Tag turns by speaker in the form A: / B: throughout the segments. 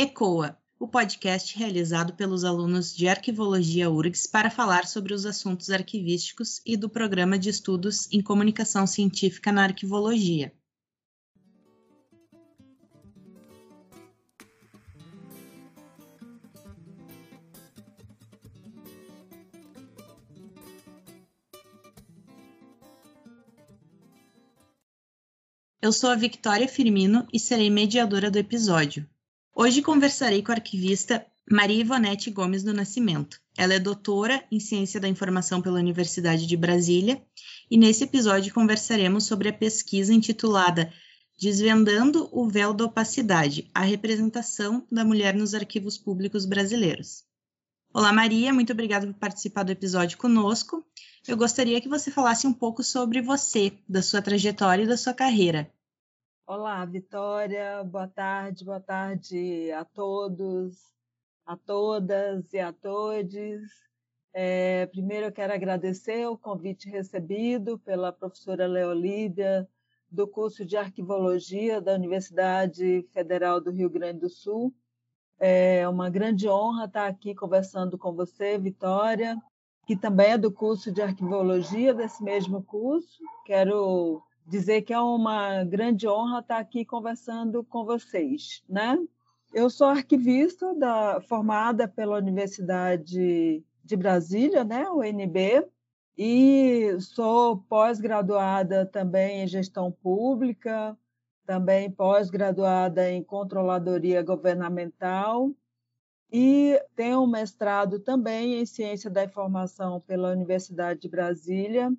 A: ECOA, o podcast realizado pelos alunos de Arquivologia URGS para falar sobre os assuntos arquivísticos e do Programa de Estudos em Comunicação Científica na Arquivologia. Eu sou a Victoria Firmino e serei mediadora do episódio. Hoje conversarei com a arquivista Maria Ivonete Gomes do Nascimento. Ela é doutora em Ciência da Informação pela Universidade de Brasília e nesse episódio conversaremos sobre a pesquisa intitulada Desvendando o Véu da Opacidade, a representação da mulher nos arquivos públicos brasileiros. Olá, Maria, muito obrigada por participar do episódio conosco. Eu gostaria que você falasse um pouco sobre você, da sua trajetória e da sua carreira.
B: Olá, Vitória, boa tarde, boa tarde a todos, a todas e a todos. É, primeiro, eu quero agradecer o convite recebido pela professora Leolíbia, do curso de Arquivologia da Universidade Federal do Rio Grande do Sul. É uma grande honra estar aqui conversando com você, Vitória, que também é do curso de Arquivologia desse mesmo curso. Quero dizer que é uma grande honra estar aqui conversando com vocês, né? Eu sou arquivista da, formada pela Universidade de Brasília, né, UNB, e sou pós-graduada também em gestão pública, também pós-graduada em controladoria governamental e tenho um mestrado também em ciência da informação pela Universidade de Brasília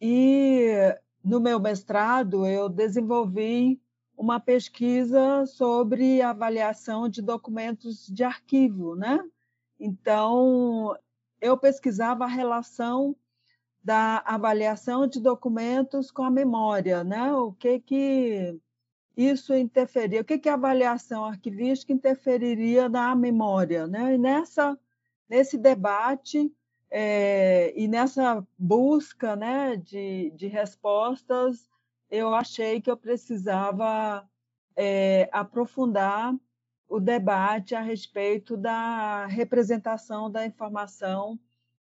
B: e no meu mestrado, eu desenvolvi uma pesquisa sobre avaliação de documentos de arquivo, né? Então, eu pesquisava a relação da avaliação de documentos com a memória, né? O que que isso interferia, o que que a avaliação arquivística interferiria na memória, né? E nessa nesse debate é, e nessa busca né, de, de respostas, eu achei que eu precisava é, aprofundar o debate a respeito da representação da informação,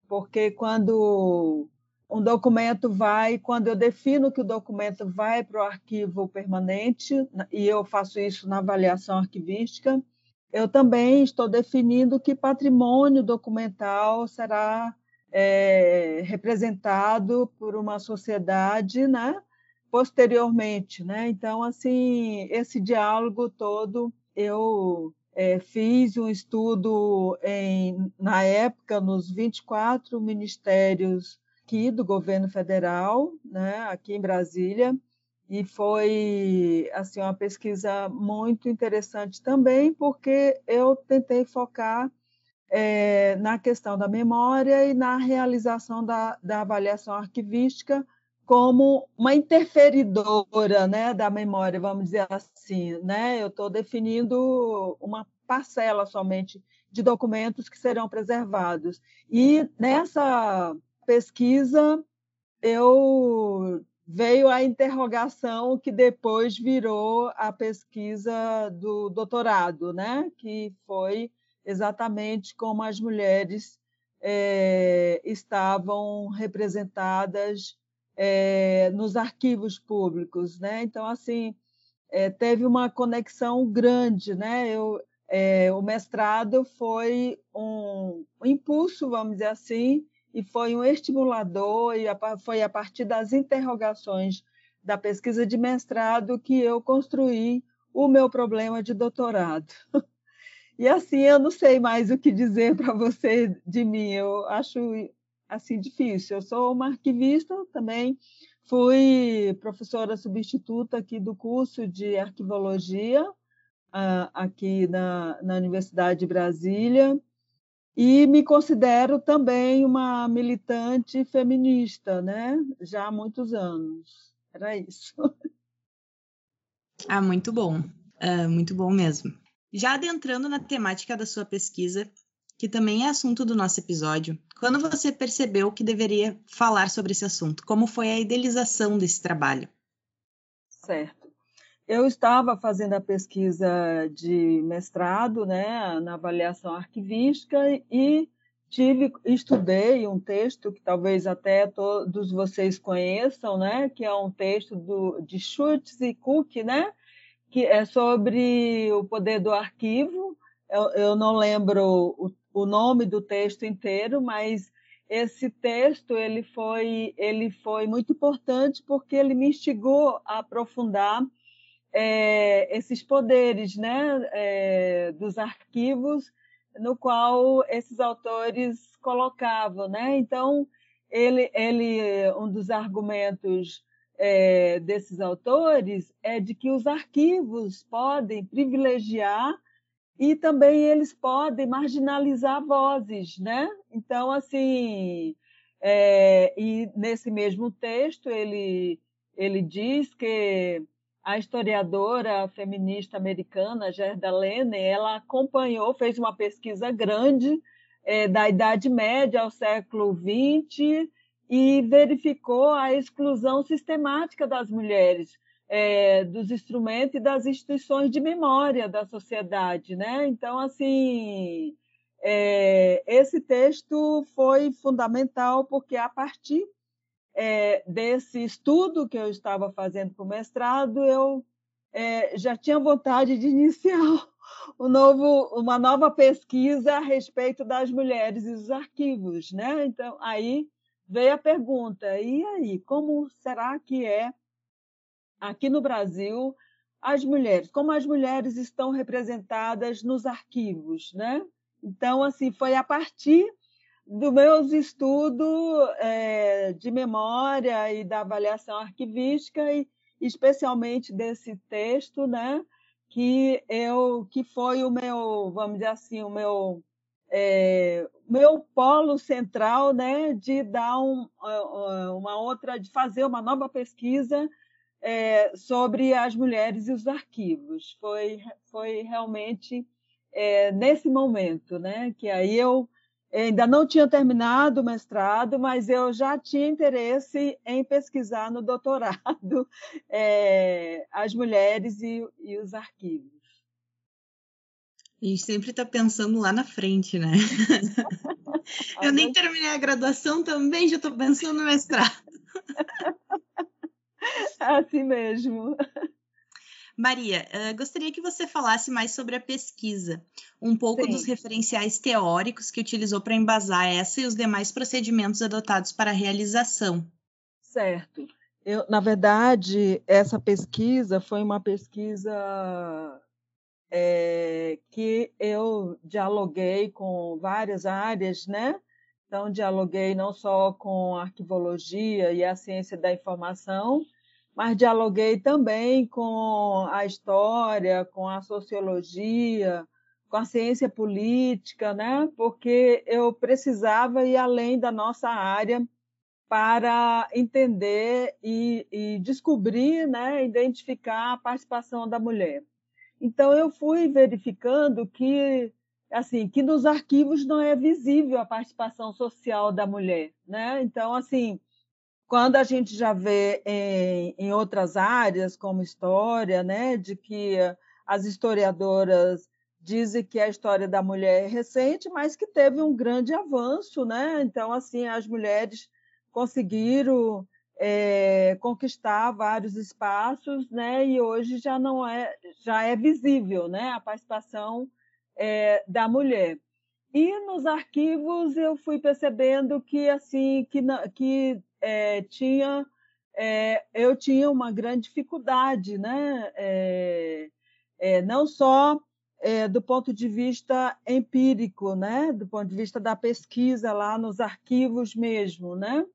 B: porque quando um documento vai, quando eu defino que o documento vai para o arquivo permanente, e eu faço isso na avaliação arquivística, eu também estou definindo que patrimônio documental será é, representado por uma sociedade, né? Posteriormente, né? Então, assim, esse diálogo todo eu é, fiz um estudo em, na época nos 24 ministérios aqui do governo federal, né? Aqui em Brasília e foi assim uma pesquisa muito interessante também porque eu tentei focar é, na questão da memória e na realização da, da avaliação arquivística como uma interferidora né, da memória, vamos dizer assim. Né? Eu estou definindo uma parcela somente de documentos que serão preservados. E nessa pesquisa, eu veio a interrogação que depois virou a pesquisa do doutorado, né? que foi exatamente como as mulheres é, estavam representadas é, nos arquivos públicos. Né? Então, assim, é, teve uma conexão grande. Né? Eu, o mestrado foi um, um impulso, vamos dizer assim, e foi um estimulador, e foi a partir das interrogações da pesquisa de mestrado que eu construí o meu problema de doutorado. E assim, eu não sei mais o que dizer para você de mim, eu acho assim difícil. Eu sou uma arquivista também, fui professora substituta aqui do curso de arquivologia, ah, aqui na, na Universidade de Brasília, e me considero também uma militante feminista, né? Já há muitos anos. Era isso.
A: Ah, muito bom. Uh, muito bom mesmo. Já adentrando na temática da sua pesquisa, que também é assunto do nosso episódio, quando você percebeu que deveria falar sobre esse assunto? Como foi a idealização desse trabalho?
B: Certo. Eu estava fazendo a pesquisa de mestrado, né, na avaliação arquivística e tive estudei um texto que talvez até todos vocês conheçam, né, que é um texto do, de Schultz e Cook, né, que é sobre o poder do arquivo. Eu, eu não lembro o, o nome do texto inteiro, mas esse texto ele foi ele foi muito importante porque ele me instigou a aprofundar é, esses poderes né, é, dos arquivos no qual esses autores colocavam. Né? Então, ele, ele, um dos argumentos é, desses autores é de que os arquivos podem privilegiar e também eles podem marginalizar vozes, né? Então, assim, é, e nesse mesmo texto ele, ele diz que a historiadora feminista americana Gerda Lene, ela acompanhou, fez uma pesquisa grande é, da Idade Média ao século XX e verificou a exclusão sistemática das mulheres é, dos instrumentos e das instituições de memória da sociedade, né? Então, assim, é, esse texto foi fundamental porque a partir é, desse estudo que eu estava fazendo para o mestrado, eu é, já tinha vontade de iniciar um novo, uma nova pesquisa a respeito das mulheres e dos arquivos, né? Então aí veio a pergunta: e aí, como será que é aqui no Brasil as mulheres? Como as mulheres estão representadas nos arquivos, né? Então assim foi a partir dos meus estudos é, de memória e da avaliação arquivística e especialmente desse texto, né, que eu que foi o meu, vamos dizer assim, o meu é, meu polo central, né, de dar um, uma outra, de fazer uma nova pesquisa é, sobre as mulheres e os arquivos. Foi foi realmente é, nesse momento, né, que aí eu ainda não tinha terminado o mestrado, mas eu já tinha interesse em pesquisar no doutorado é, as mulheres e, e, os arquivos.
A: A gente sempre está pensando lá na frente, né? eu nem terminei a graduação também, já estou pensando no mestrado.
B: assim mesmo.
A: Maria, uh, gostaria que você falasse mais sobre a pesquisa, um pouco Sim. dos referenciais teóricos que utilizou para embasar essa e os demais procedimentos adotados para a realização.
B: Certo. Eu, na verdade, essa pesquisa foi uma pesquisa é, que eu dialoguei com várias áreas, né? Então, dialoguei não só com a arquivologia e a ciência da informação, mas dialoguei também com a história, com a sociologia, com a ciência política, né? porque eu precisava ir além da nossa área para entender e, e descobrir, né? identificar a participação da mulher. Então, eu fui verificando que assim que nos arquivos não é visível a participação social da mulher, né? Então, assim, quando a gente já vê em, em outras áreas, como história, né, de que as historiadoras dizem que a história da mulher é recente, mas que teve um grande avanço, né? Então, assim, as mulheres conseguiram é, conquistar vários espaços, né? E hoje já não é, já é visível, né? A participação é, da mulher. E nos arquivos eu fui percebendo que assim que, que é, tinha é, eu tinha uma grande dificuldade, né? É, é não só é, do ponto de vista empírico, né? Do ponto de vista da pesquisa lá nos arquivos mesmo, né?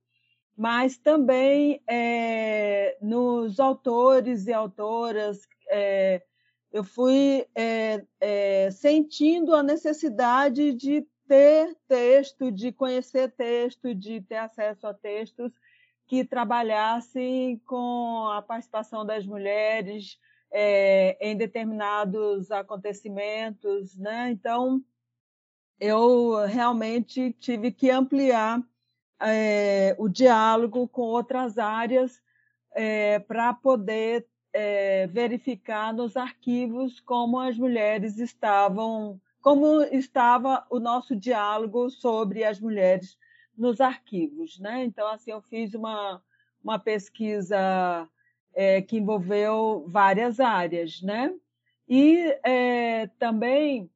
B: Mas também é, nos autores e autoras eu fui sentindo a necessidade de ter texto, de conhecer texto, de ter acesso a textos que trabalhassem com a participação das mulheres é, em determinados acontecimentos, né? Então, eu realmente tive que ampliar é, o diálogo com outras áreas é, para poder é, verificar nos arquivos como as mulheres estavam, como estava o nosso diálogo sobre as mulheres nos arquivos, né? Então, assim, eu fiz uma, uma pesquisa é, que envolveu várias áreas, né? E é, também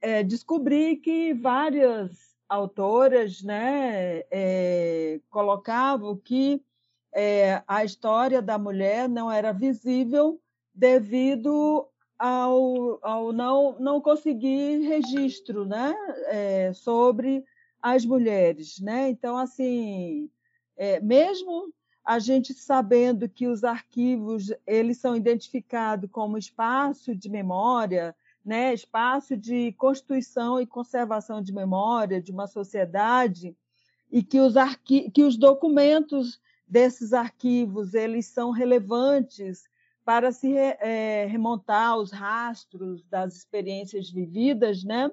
B: é, descobri que várias autoras né, é, colocavam que é, a história da mulher não era visível devido ao, ao não, não conseguir registro né, é, sobre as mulheres. Né? Então, assim, é, mesmo a gente sabendo que os arquivos eles são identificados como espaço de memória, né, espaço de constituição e conservação de memória de uma sociedade, e que os, arqui que os documentos desses arquivos eles são relevantes para se é, remontar aos rastros das experiências vividas, né?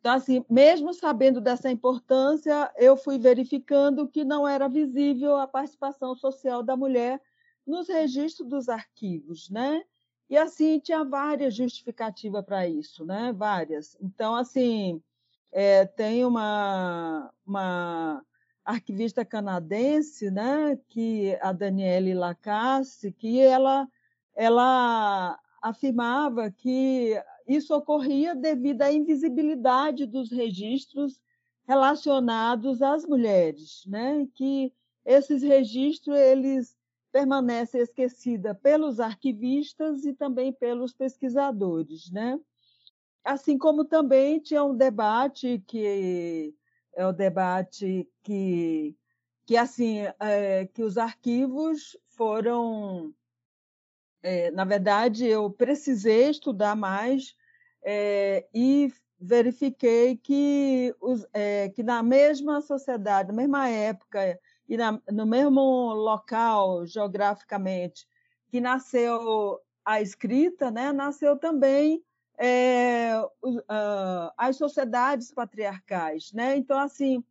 B: Então, assim, mesmo sabendo dessa importância, eu fui verificando que não era visível a participação social da mulher nos registros dos arquivos, né? E assim tinha várias justificativas para isso, né? Várias. Então, assim, é, tem uma, uma arquivista canadense, né, que a Danielle Lacasse, que ela, ela afirmava que isso ocorria devido à invisibilidade dos registros relacionados às mulheres, né, que esses registros eles permanecem esquecidos pelos arquivistas e também pelos pesquisadores, né? Assim como também tinha um debate que é o debate que, que assim, é, que os arquivos foram, é, na verdade, eu precisei estudar mais é, e verifiquei que, os, é, que na mesma sociedade, na mesma época e na, no mesmo local geograficamente que nasceu a escrita, né, nasceu também é, uh, as sociedades patriarcais. Né? Então, assim,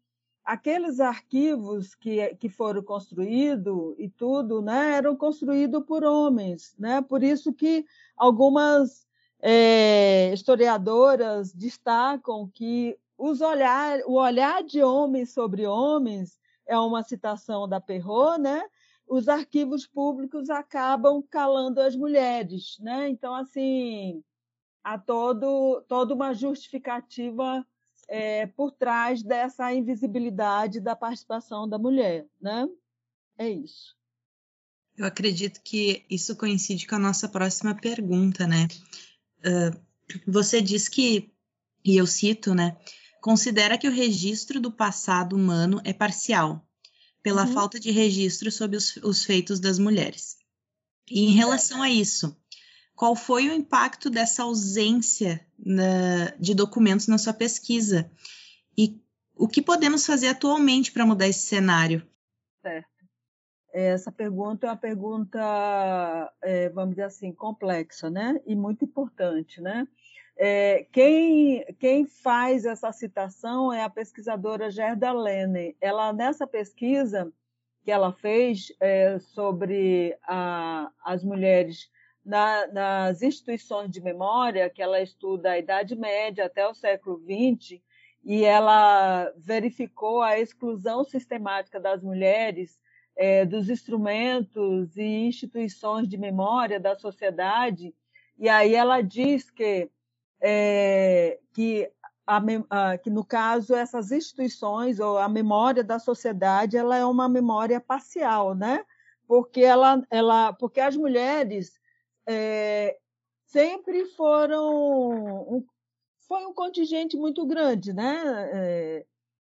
B: aqueles arquivos que, que foram construídos e tudo né, eram construídos por homens. Né? Por isso que algumas é, historiadoras destacam que os olhar, o olhar de homens sobre homens é uma citação da Perrault, né? Os arquivos públicos acabam calando as mulheres, né? Então, assim, há todo, toda uma justificativa é, por trás dessa invisibilidade da participação da mulher, né? É isso.
A: Eu acredito que isso coincide com a nossa próxima pergunta, né? Uh, você diz que, e eu cito, né? Considera que o registro do passado humano é parcial, pela uhum. falta de registro sobre os, os feitos das mulheres. E em relação a isso, qual foi o impacto dessa ausência na, de documentos na sua pesquisa e o que podemos fazer atualmente para mudar esse cenário?
B: Certo. Essa pergunta é uma pergunta, é, vamos dizer assim, complexa, né? E muito importante, né? É, quem, quem faz essa citação é a pesquisadora Gerda Lene. Ela, nessa pesquisa que ela fez é, sobre a, as mulheres na, nas instituições de memória, que ela estuda a Idade Média até o século XX, e ela verificou a exclusão sistemática das mulheres é, dos instrumentos e instituições de memória da sociedade, e aí ela diz que, é, que, a, a, que, no caso, essas instituições, ou a memória da sociedade, ela é uma memória parcial, né? porque, ela, ela, porque as mulheres é, sempre foram um, foi um contingente muito grande, né? É,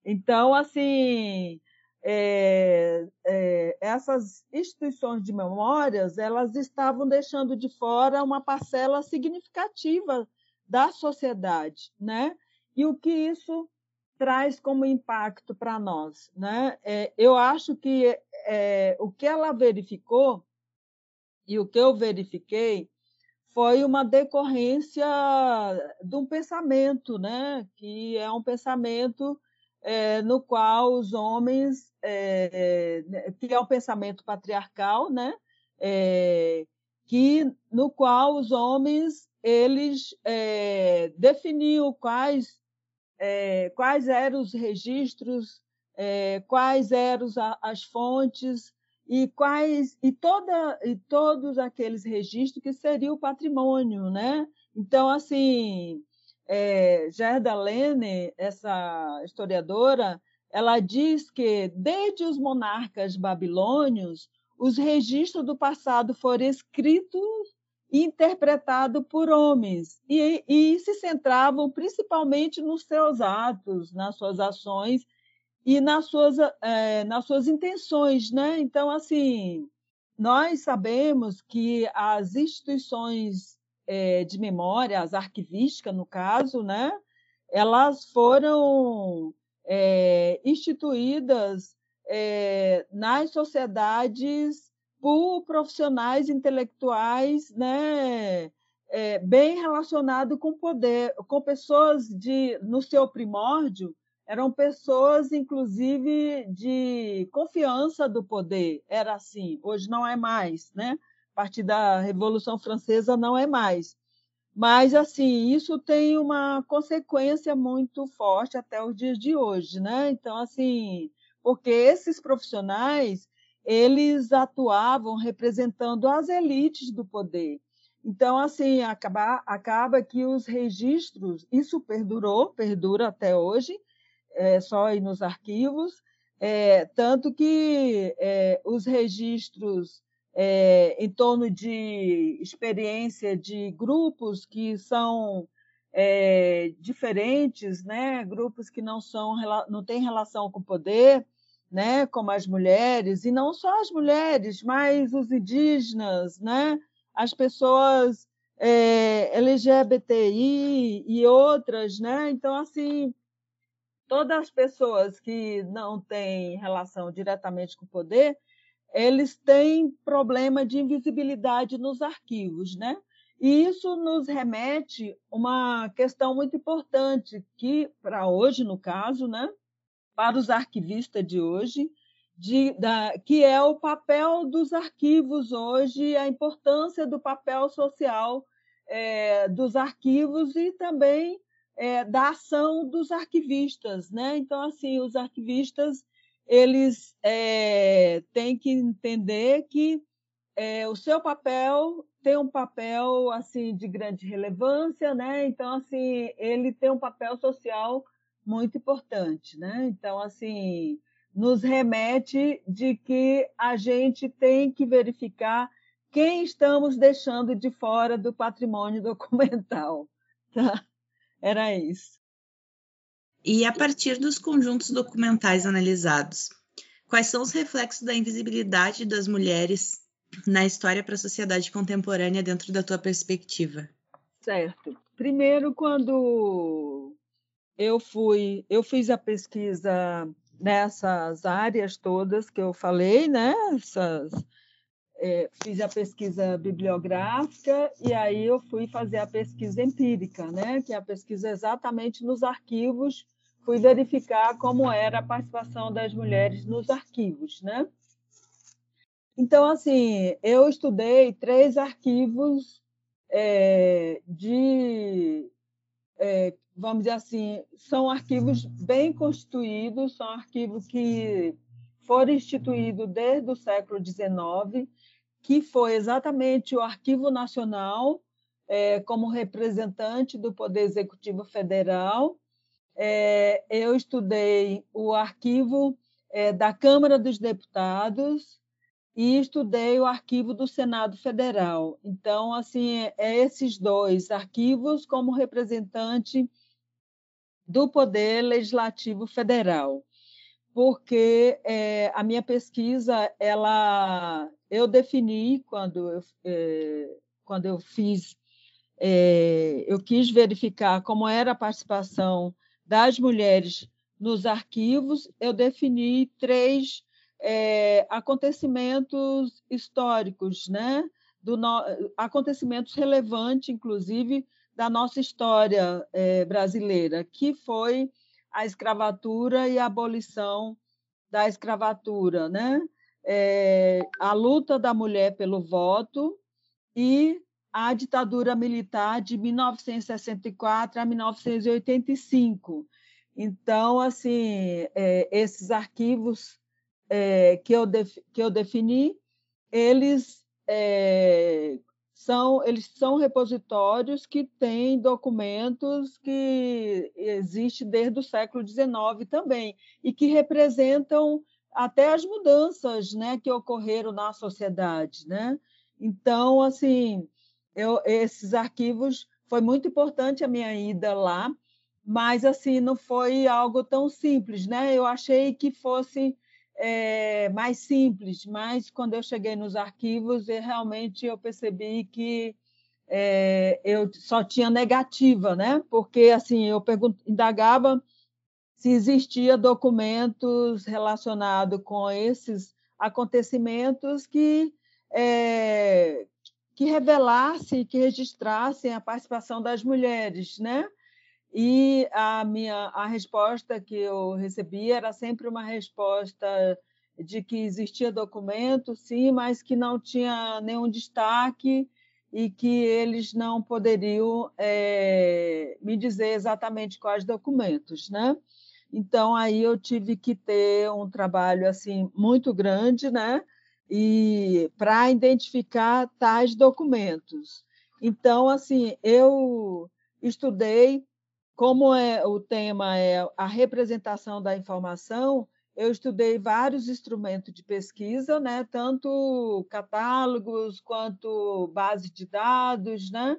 B: então, assim, é, é, essas instituições de memórias elas estavam deixando de fora uma parcela significativa da sociedade, né? E o que isso traz como impacto para nós, né? É, eu acho que o que ela verificou e o que eu verifiquei foi uma decorrência de um pensamento, né? que é um pensamento é, no qual os homens, é, que é um pensamento patriarcal, né? é, que no qual os homens eles é, definiam quais é, quais eram os registros, é, quais eram as fontes e quais e toda e todos aqueles registros que seria o patrimônio, né? Então assim, é, Gerda Lene, essa historiadora, ela diz que desde os monarcas babilônios os registros do passado foram escritos e interpretados por homens e, e se centravam principalmente nos seus atos, nas suas ações e nas suas, é, nas suas intenções, né? Então, assim, nós sabemos que as instituições é, de memória, as arquivísticas, no caso, né? Elas foram é, instituídas é, nas sociedades por profissionais intelectuais, né? Bem relacionado com poder, com pessoas de no seu primórdio eram pessoas, inclusive, de confiança do poder. Era assim. Hoje não é mais, né? A partir da Revolução Francesa não é mais. Mas, assim, isso tem uma consequência muito forte até os dias de hoje, né? Então, assim, porque esses profissionais, eles atuavam representando as elites do poder. Então, assim, acaba, acaba que os registros, isso perdurou, perdura até hoje, é, só aí nos arquivos, é, tanto que é, os registros é, em torno de experiência de grupos que são é, diferentes, né? grupos que não são não têm relação com o poder, né? como as mulheres e não só as mulheres, mas os indígenas, né? as pessoas é, LGBTI e outras, né? Então assim todas as pessoas que não têm relação diretamente com o poder, eles têm problema de invisibilidade nos arquivos, né? E isso nos remete uma questão muito importante que para hoje, no caso, né, para os arquivistas de hoje, de, da, que é o papel dos arquivos hoje, a importância do papel social é, dos arquivos e também é, da ação dos arquivistas, né? Então, assim, os arquivistas eles é, têm que entender que é, o seu papel tem um papel assim de grande relevância, né? Então, assim, ele tem um papel social muito importante, né? Então, assim, nos remete de que a gente tem que verificar quem estamos deixando de fora do patrimônio documental, tá? Era isso.
A: E a partir dos conjuntos documentais analisados, quais são os reflexos da invisibilidade das mulheres na história para a sociedade contemporânea dentro da tua perspectiva?
B: Certo. Primeiro, quando eu fui, eu fiz a pesquisa nessas áreas todas que eu falei, né? Essas é, fiz a pesquisa bibliográfica e aí eu fui fazer a pesquisa empírica, né? que é a pesquisa exatamente nos arquivos, fui verificar como era a participação das mulheres nos arquivos. Né? Então, assim, eu estudei três arquivos é, de, é, vamos dizer assim, são arquivos bem constituídos, são arquivos que foram instituídos desde o século XIX que foi exatamente o Arquivo Nacional, é, como representante do Poder Executivo Federal. É, eu estudei o arquivo é, da Câmara dos Deputados e estudei o arquivo do Senado Federal. Então, assim, é esses dois arquivos como representante do Poder Legislativo Federal porque é, a minha pesquisa, ela, eu defini quando eu, é, quando eu fiz, é, eu quis verificar como era a participação das mulheres nos arquivos, eu defini três acontecimentos históricos, né? Do no, acontecimentos relevantes, inclusive, da nossa história brasileira, que foi a escravatura e a abolição da escravatura, né? É, a luta da mulher pelo voto e a ditadura militar de 1964 a 1985. Então, assim, é, esses arquivos é, que, eu que eu defini, eles é, são eles são repositórios que têm documentos que existem desde o século XIX também e que representam até as mudanças né, que ocorreram na sociedade. Né? Então, assim, eu, esses arquivos foi muito importante a minha ida lá, mas assim não foi algo tão simples, né? Eu achei que fosse é, mais simples, mas quando eu cheguei nos arquivos, eu, realmente eu percebi que é, eu só tinha negativa, né? Porque assim eu indagava se existia documentos relacionados com esses acontecimentos que é, que revelassem, que registrassem a participação das mulheres, né? E a minha a resposta que eu recebi era sempre uma resposta de que existia documento, sim, mas que não tinha nenhum destaque e que eles não poderiam é, me dizer exatamente quais documentos, né? Então aí eu tive que ter um trabalho assim muito grande, né? E para identificar tais documentos. Então assim eu estudei como é o tema é a representação da informação, eu estudei vários instrumentos de pesquisa, né? Tanto catálogos quanto base de dados, né?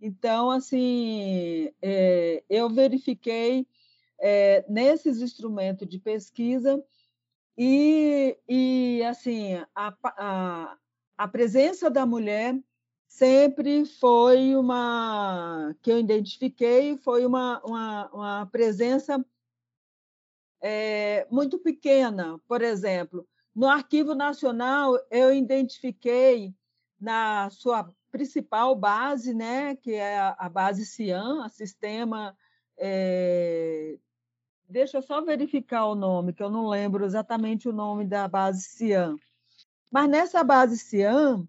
B: Então assim é, eu verifiquei é, nesses instrumentos de pesquisa e, e assim a, a, a presença da mulher sempre foi uma que eu identifiquei foi uma, uma, uma presença é, muito pequena. Por exemplo no arquivo nacional eu identifiquei na sua principal base né que é a base CIAN a sistema é, deixa eu só verificar o nome, que eu não lembro exatamente o nome da base CIAN. Mas nessa base CIAN,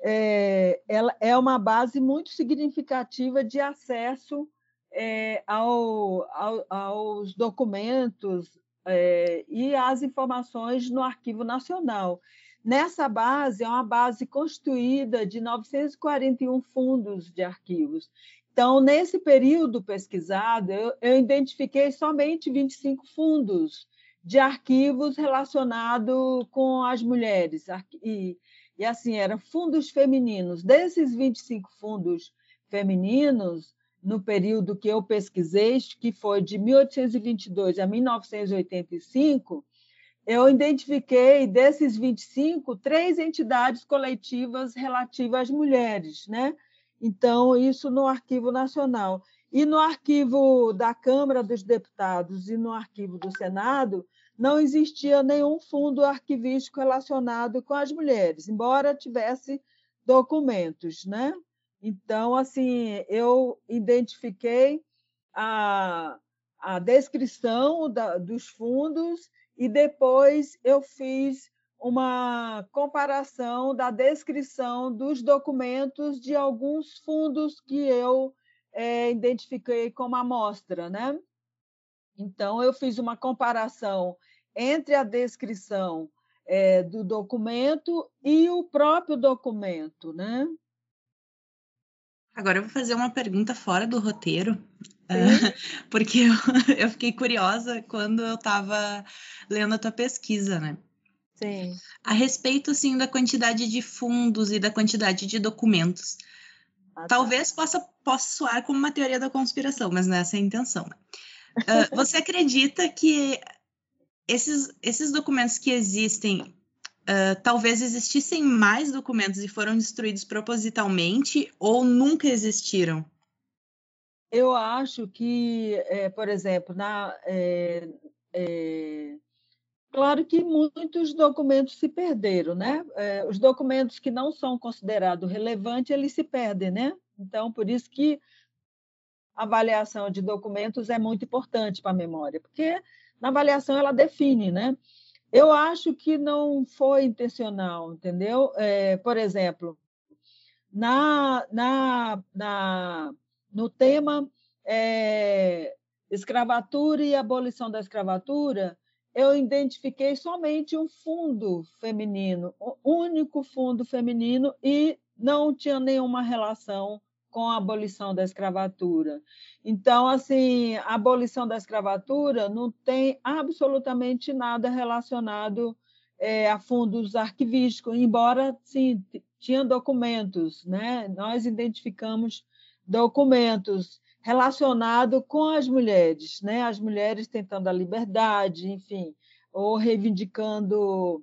B: é, ela é uma base muito significativa de acesso é, ao, ao, aos documentos é, e às informações no Arquivo Nacional. Nessa base, é uma base constituída de 941 fundos de arquivos. Então, nesse período pesquisado, eu, eu identifiquei somente 25 fundos de arquivos relacionados com as mulheres. E, e assim, eram fundos femininos. Desses 25 fundos femininos, no período que eu pesquisei, que foi de 1822 a 1985, eu identifiquei desses 25 três entidades coletivas relativas às mulheres, né? Então, isso no Arquivo Nacional. E no arquivo da Câmara dos Deputados e no arquivo do Senado, não existia nenhum fundo arquivístico relacionado com as mulheres, embora tivesse documentos, né? Então, assim, eu identifiquei a, a descrição da, dos fundos e depois eu fiz uma comparação da descrição dos documentos de alguns fundos que eu é, identifiquei como amostra, né? Então, eu fiz uma comparação entre a descrição é, do documento e o próprio documento, né?
A: Agora eu vou fazer uma pergunta fora do roteiro, porque eu, eu, fiquei curiosa quando eu estava lendo a tua pesquisa, né?
B: Sim.
A: A respeito, assim, da quantidade de fundos e da quantidade de documentos. Ah, tá. Talvez possa, possa soar como uma teoria da conspiração, mas não é essa a intenção. Uh, você acredita que esses, esses documentos que existem, uh, talvez existissem mais documentos e foram destruídos propositalmente ou nunca existiram?
B: Eu acho que, é, por exemplo, na, é, é, Claro que muitos documentos se perderam, né? É, os documentos que não são considerados relevantes, eles se perdem, né? Então, por isso que a avaliação de documentos é muito importante para a memória, porque na avaliação ela define, né? eu acho que não foi intencional, entendeu? É, por exemplo, na, na, na, no tema é, escravatura e abolição da escravatura, eu identifiquei somente um fundo feminino, o único fundo feminino, e não tinha nenhuma relação com a abolição da escravatura. Então, assim, a abolição da escravatura não tem absolutamente nada relacionado é, a fundos arquivísticos, embora, sim, tinha documentos, né? Nós identificamos documentos relacionados com as mulheres, né? As mulheres tentando a liberdade, enfim, ou reivindicando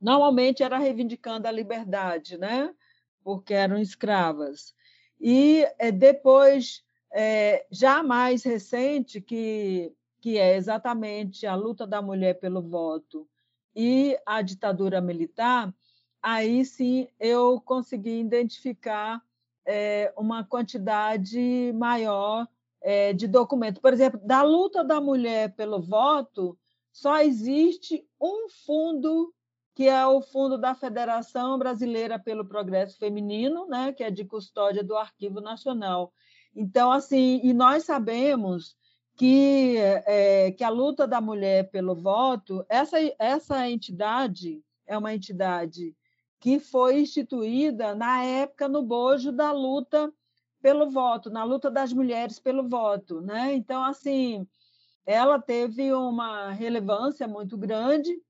B: normalmente era reivindicando a liberdade, né? Porque eram escravas. E é, depois, é, já mais recente, que, que é exatamente a luta da mulher pelo voto e a ditadura militar, aí sim eu consegui identificar é, uma quantidade maior é, de documentos. Por exemplo, da luta da mulher pelo voto, só existe um fundo que é o fundo da Federação Brasileira pelo Progresso Feminino, né, que é de custódia do Arquivo Nacional. Então, assim, e nós sabemos que, é, que a luta da mulher pelo voto, essa, essa entidade é uma entidade que foi instituída na época no bojo da luta pelo voto, na luta das mulheres pelo voto, né? Então, assim, ela teve uma relevância muito grande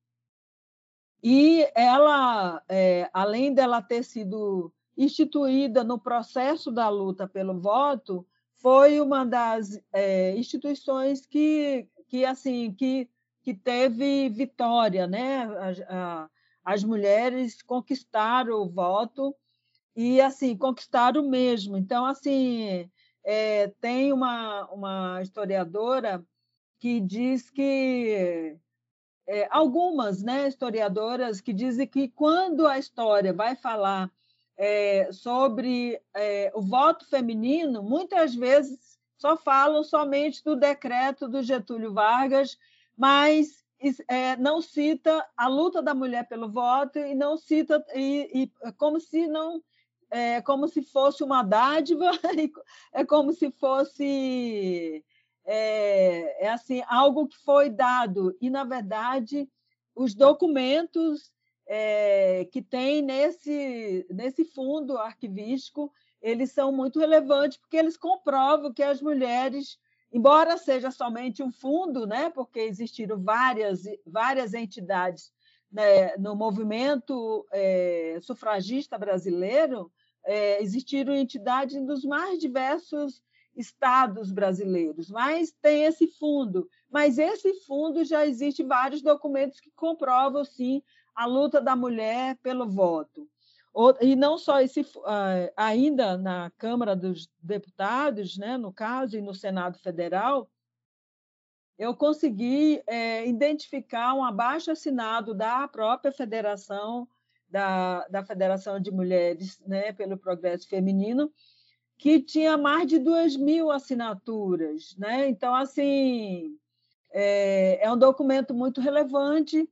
B: e ela, é, além dela ter sido instituída no processo da luta pelo voto, foi uma das é, instituições que, que assim que, que teve vitória, né? A, a, as mulheres conquistaram o voto e assim conquistaram mesmo. Então assim é, tem uma, uma historiadora que diz que é, algumas né, historiadoras que dizem que quando a história vai falar é, sobre é, o voto feminino, muitas vezes só falam somente do decreto do Getúlio Vargas, mas é, não cita a luta da mulher pelo voto e não cita e, e como se não é como se fosse uma dádiva, é como se fosse é, é assim algo que foi dado. E na verdade os documentos é, que tem nesse nesse fundo arquivístico eles são muito relevantes porque eles comprovam que as mulheres embora seja somente um fundo né porque existiram várias várias entidades né, no movimento é, sufragista brasileiro é, existiram entidades dos mais diversos estados brasileiros, mas tem esse fundo. Mas esse fundo já existe vários documentos que comprovam sim a luta da mulher pelo voto. E não só esse, ah, ainda na Câmara dos Deputados, né, no caso, e no Senado Federal, eu consegui é, identificar um abaixo assinado da própria Federação da, da Federação de Mulheres né, pelo Progresso Feminino, que tinha mais de duas mil assinaturas. Né? Então, assim, é, é um documento muito relevante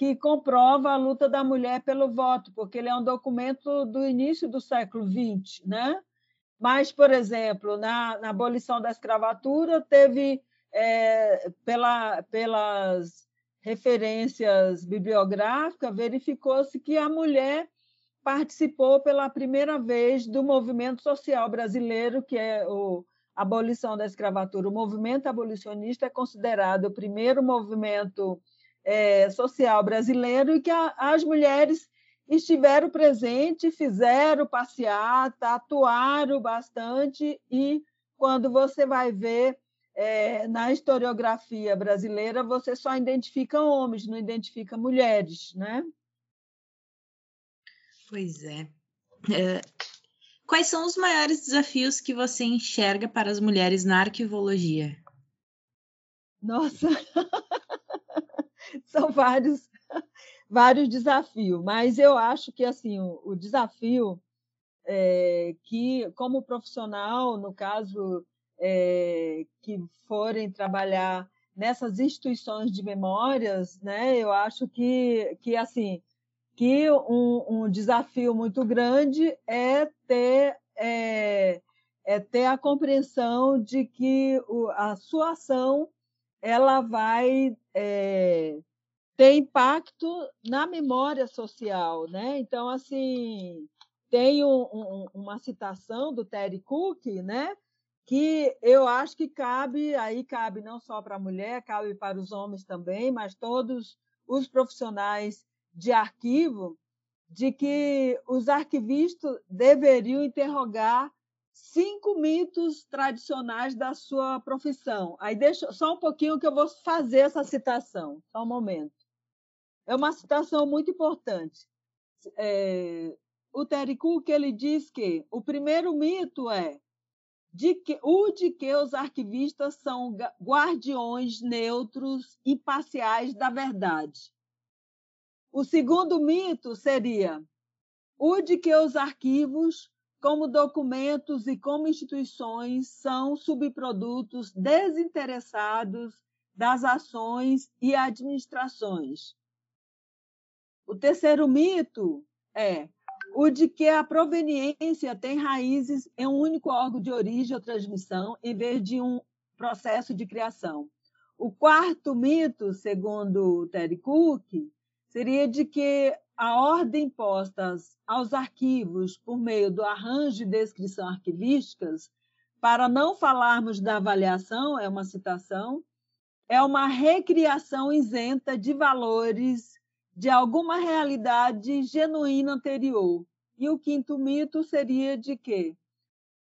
B: que comprova a luta da mulher pelo voto, porque ele é um documento do início do século XX. Né? Mas, por exemplo, na, na abolição da escravatura, teve, é, pela, pelas referências bibliográficas, verificou-se que a mulher participou pela primeira vez do movimento social brasileiro, que é a abolição da escravatura. O movimento abolicionista é considerado o primeiro movimento é, social brasileiro e que a, as mulheres estiveram presentes, fizeram passeata, atuaram bastante e quando você vai ver é, na historiografia brasileira, você só identifica homens, não identifica mulheres, né?
A: Pois é. é. Quais são os maiores desafios que você enxerga para as mulheres na arquivologia?
B: Nossa, são vários, vários desafios, mas eu acho que assim o, o desafio é, que, como profissional, no caso, é, que forem trabalhar nessas instituições de memórias, né? Eu acho que, que assim, que um, um desafio muito grande é ter é, é ter a compreensão de que a sua ação ela vai é, ter impacto na memória social, né? Então, assim, tem um, um, uma citação do Terry Cook, né? Que eu acho que cabe, aí cabe não só para a mulher, cabe para os homens também, mas todos os profissionais de arquivo, de que os arquivistas deveriam interrogar cinco mitos tradicionais da sua profissão. Aí deixa só um pouquinho que eu vou fazer essa citação, só um momento. É uma citação muito importante. É, o Terry Cook ele diz que o primeiro mito é de que, o de que os arquivistas são guardiões neutros, imparciais da verdade. O segundo mito seria o de que os arquivos como documentos e como instituições são subprodutos desinteressados das ações e administrações. O terceiro mito é o de que a proveniência tem raízes em um único órgão de origem ou transmissão, em vez de um processo de criação. O quarto mito, segundo Terry Cook, seria de que a ordem imposta aos arquivos por meio do arranjo de descrição arquivísticas, para não falarmos da avaliação, é uma citação, é uma recriação isenta de valores de alguma realidade genuína anterior. E o quinto mito seria de que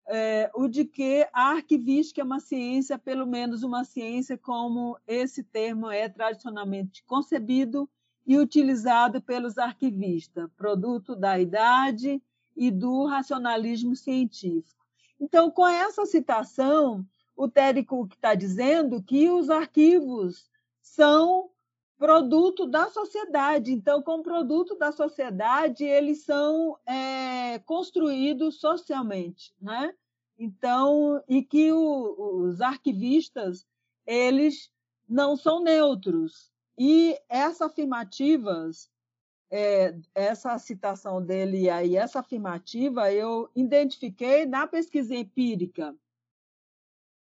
B: é, o de que a arquivística é uma ciência, pelo menos uma ciência como esse termo é tradicionalmente concebido, e utilizado pelos arquivistas, produto da idade e do racionalismo científico. Então, com essa citação, o Cook está dizendo que os arquivos são produto da sociedade. Então, como produto da sociedade, eles são é, construídos socialmente, né? Então, e que o, os arquivistas eles não são neutros, e essas afirmativas, é, essa citação dele aí, essa afirmativa, eu identifiquei na pesquisa empírica.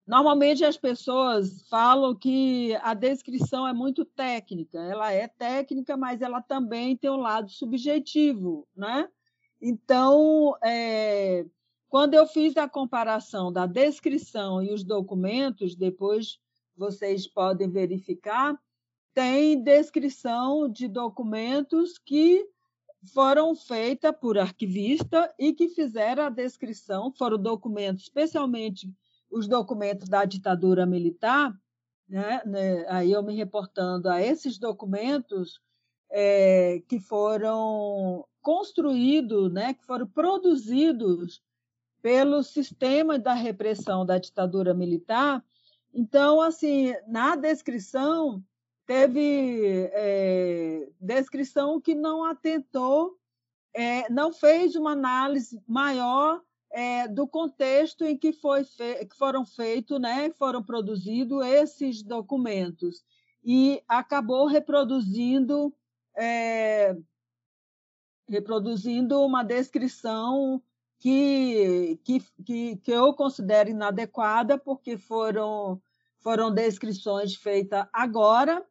B: Normalmente as pessoas falam que a descrição é muito técnica. Ela é técnica, mas ela também tem um lado subjetivo, né? Então, é, quando eu fiz a comparação da descrição e os documentos, depois vocês podem verificar, tem descrição de documentos que foram feitas por arquivista e que fizeram a descrição, foram documentos, especialmente os documentos da ditadura militar, né? né aí eu me reportando a esses documentos é, que foram construídos, né? que foram produzidos pelo sistema da repressão da ditadura militar. Então, assim, na descrição teve é, descrição que não atentou, é, não fez uma análise maior é, do contexto em que, foi fe que foram feitos, né, foram produzidos esses documentos. E acabou reproduzindo reproduzindo uma descrição que, que, que, que eu considero inadequada, porque foram, foram descrições feitas agora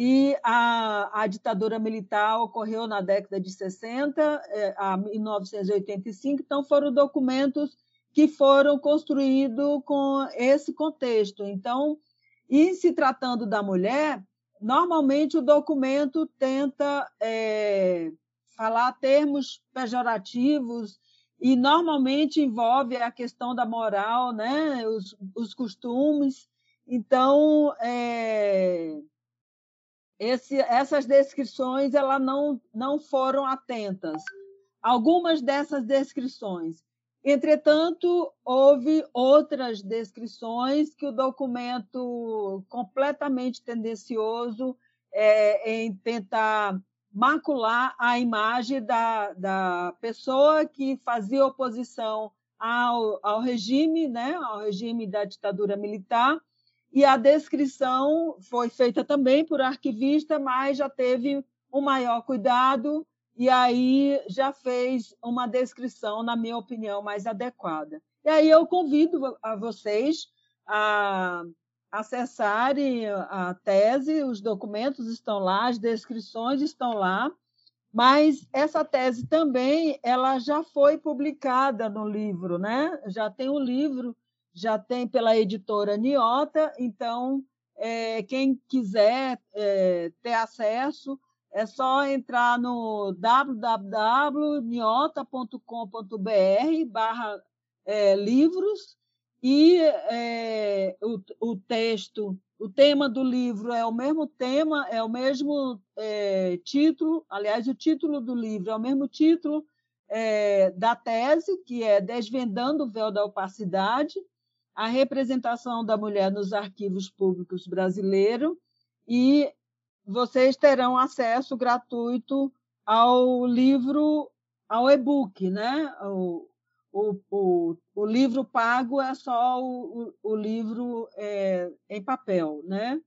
B: e a, a ditadura militar ocorreu na década de 60 é, a 1985, então foram documentos que foram construídos com esse contexto. Então, em se tratando da mulher, normalmente o documento tenta é, falar termos pejorativos e normalmente envolve a questão da moral, né, os, os costumes. Então, é, esse, essas descrições ela não, não foram atentas. Algumas dessas descrições. Entretanto, houve outras descrições que o documento completamente tendencioso é, em tentar macular a imagem da, da pessoa que fazia oposição ao, ao regime, né, ao regime da ditadura militar, e a descrição foi feita também por arquivista, mas já teve um maior cuidado e aí já fez uma descrição, na minha opinião, mais adequada. E aí eu convido a vocês a acessarem a tese, os documentos estão lá, as descrições estão lá, mas essa tese também ela já foi publicada no livro, né? Já tem um livro, já tem pela editora Niota, então é, quem quiser é, ter acesso é só entrar no www.niota.com.br barra é, livros e é, o, o, texto, o tema do livro é o mesmo tema, é o mesmo é, título, aliás, o título do livro é o mesmo título é, da tese, que é Desvendando o Véu da Opacidade, a representação da mulher nos arquivos públicos brasileiros, e vocês terão acesso gratuito ao livro, ao e-book, né? O, o, o, o livro pago é só o, o, livro é, em papel, né?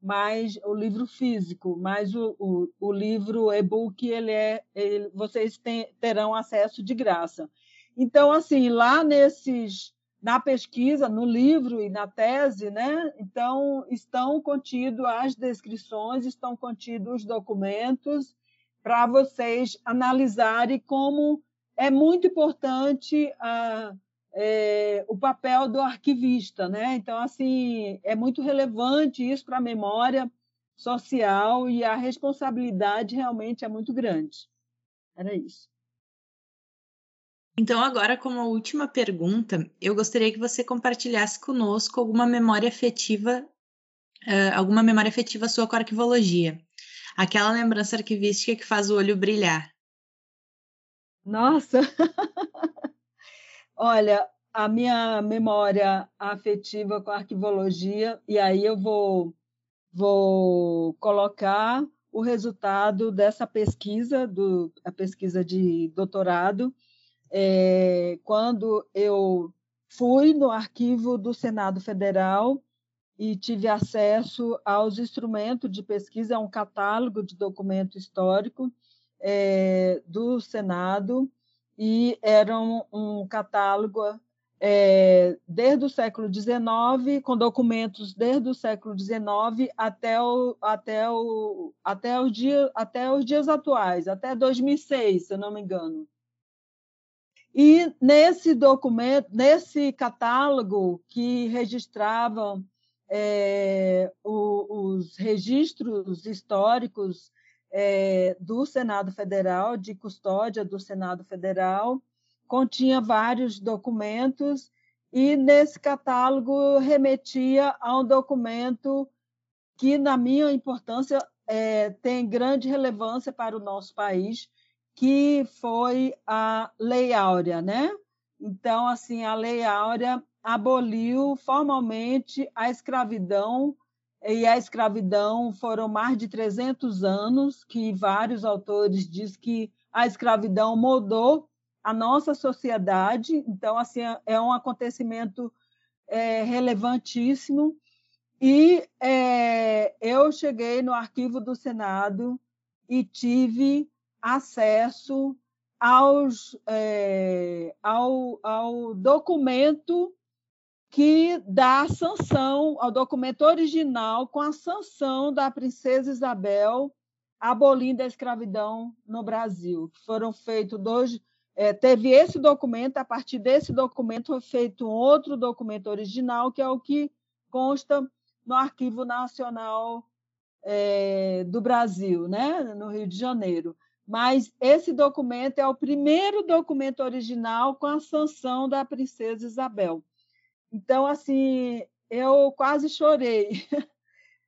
B: Mas o livro físico, mas o, o, o livro e-book ele é, ele, vocês tem, terão acesso de graça. Então, assim, lá nesses na pesquisa, no livro e na tese, né? Então estão contidos as descrições, estão contidos os documentos para vocês analisarem como é muito importante a, é, o papel do arquivista, né? Então, assim, é muito relevante isso para a memória social e a responsabilidade realmente é muito grande. Era isso.
A: Então, agora, como última pergunta, eu gostaria que você compartilhasse conosco alguma memória afetiva, uh, alguma memória afetiva sua com a arquivologia. Aquela lembrança arquivística que faz o olho brilhar.
B: Nossa! Olha, a minha memória afetiva com a arquivologia, e aí eu vou, vou colocar o resultado dessa pesquisa, do, a pesquisa de doutorado, é, quando eu fui no arquivo do Senado Federal e tive acesso aos instrumentos de pesquisa, é um catálogo de documento histórico, é, do Senado e era um, um catálogo é, desde o século XIX, com documentos desde o século XIX até, o, até, o, até, o dia, até os dias atuais, até 2006, se eu não me engano. E nesse documento, nesse catálogo que registrava é, o, os registros históricos é, do Senado Federal, de custódia do Senado Federal, continha vários documentos e nesse catálogo remetia a um documento que, na minha importância, é, tem grande relevância para o nosso país, que foi a Lei Áurea, né? Então, assim, a Lei Áurea aboliu formalmente a escravidão e a escravidão foram mais de 300 anos que vários autores dizem que a escravidão moldou a nossa sociedade. Então, assim, é um acontecimento é, relevantíssimo. E é, eu cheguei no arquivo do Senado e tive acesso aos, é, ao, ao documento que dá sanção ao documento original com a sanção da princesa Isabel abolindo a escravidão no Brasil. Foram feitos dois. É, teve esse documento, a partir desse documento foi feito outro documento original, que é o que consta no Arquivo Nacional é, do Brasil, né, no Rio de Janeiro. Mas esse documento é o primeiro documento original com a sanção da princesa Isabel. Então, assim, eu quase chorei,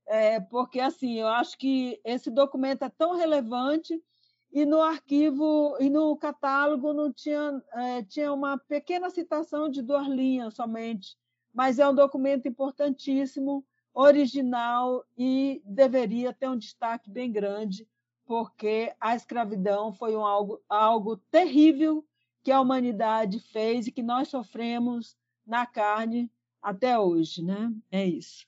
B: é, porque assim, eu acho que esse documento é tão relevante e no arquivo e no catálogo não tinha é, tinha uma pequena citação de duas linhas somente, mas é um documento importantíssimo, original e deveria ter um destaque bem grande, porque a escravidão foi um algo algo terrível que a humanidade fez e que nós sofremos na carne até hoje, né? É isso.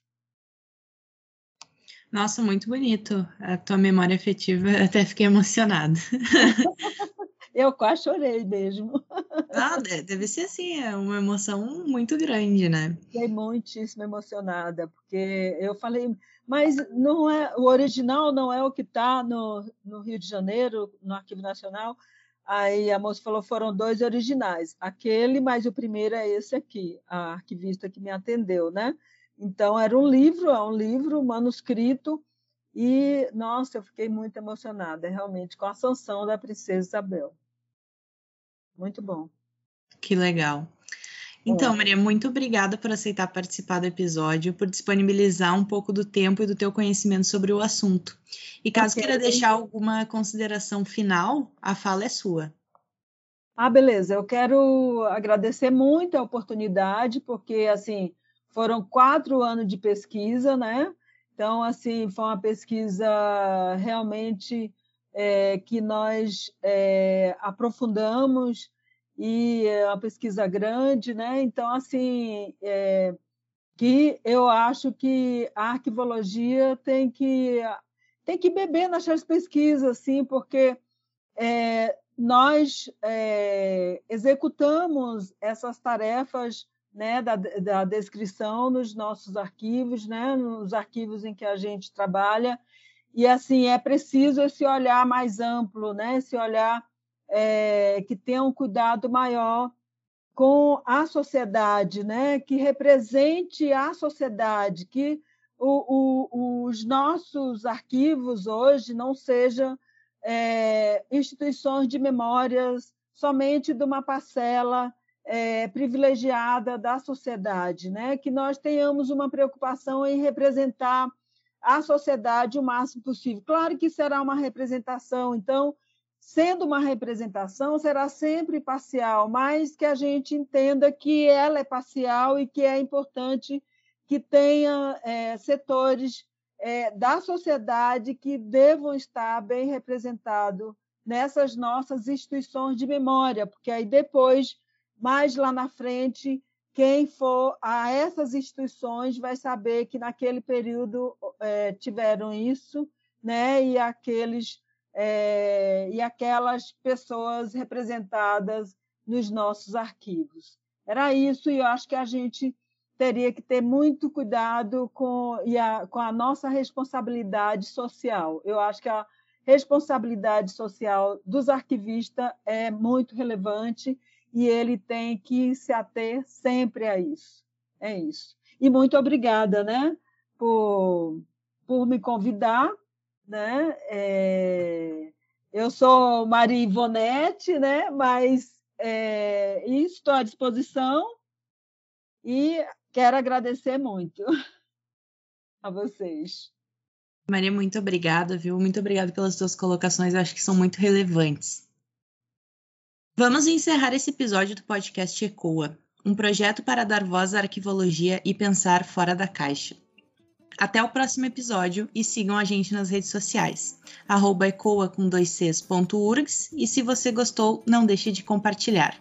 A: Nossa, muito bonito. A tua memória afetiva, até fiquei emocionada.
B: Eu quase chorei mesmo.
A: Ah, deve ser assim, é uma emoção muito grande, né?
B: Fiquei muitíssimo emocionada, porque eu falei, mas não é o original não é o que está no, no Rio de Janeiro, no Arquivo Nacional. Aí a moça falou, foram dois originais, aquele, mas o primeiro é esse aqui, a arquivista que me atendeu, né? Então era um livro, é um livro manuscrito e nossa, eu fiquei muito emocionada, realmente com a sanção da princesa Isabel. Muito bom.
A: Que legal. Então, é. Maria, muito obrigada por aceitar participar do episódio, por disponibilizar um pouco do tempo e do teu conhecimento sobre o assunto. E caso okay. queira deixar alguma consideração final, a fala é sua.
B: Ah, beleza. Eu quero agradecer muito a oportunidade, porque assim foram quatro anos de pesquisa, né? Então, assim, foi uma pesquisa realmente é, que nós é, aprofundamos e é uma pesquisa grande, né? Então, assim, é, que eu acho que a arquivologia tem que tem que beber nessas pesquisas, assim, porque é, nós é, executamos essas tarefas né, da, da descrição nos nossos arquivos, né, nos arquivos em que a gente trabalha, e assim é preciso esse olhar mais amplo, né? Esse olhar é, que tenha um cuidado maior com a sociedade, né? Que represente a sociedade, que o, o, os nossos arquivos hoje não sejam é, instituições de memórias somente de uma parcela é, privilegiada da sociedade, né? Que nós tenhamos uma preocupação em representar a sociedade o máximo possível. Claro que será uma representação, então, sendo uma representação, será sempre parcial, mas que a gente entenda que ela é parcial e que é importante que tenha é, setores é, da sociedade que devam estar bem representados nessas nossas instituições de memória, porque aí depois, mais lá na frente, quem for a essas instituições vai saber que naquele período é, tiveram isso, né? E aqueles é, e aquelas pessoas representadas nos nossos arquivos. Era isso, e eu acho que a gente teria que ter muito cuidado com, e a, com a nossa responsabilidade social. Eu acho que a responsabilidade social dos arquivistas é muito relevante e ele tem que se ater sempre a isso. É isso. E muito obrigada, né, por, por me convidar, né? É, eu sou Maria Ivonete, né? Mas é, estou à disposição e quero agradecer muito a vocês.
A: Maria, muito obrigada, viu? Muito obrigada pelas suas colocações, acho que são muito relevantes. Vamos encerrar esse episódio do podcast Ecoa, um projeto para dar voz à arquivologia e pensar fora da caixa. Até o próximo episódio e sigam a gente nas redes sociais, arroba ecoa com dois Cs, e se você gostou, não deixe de compartilhar.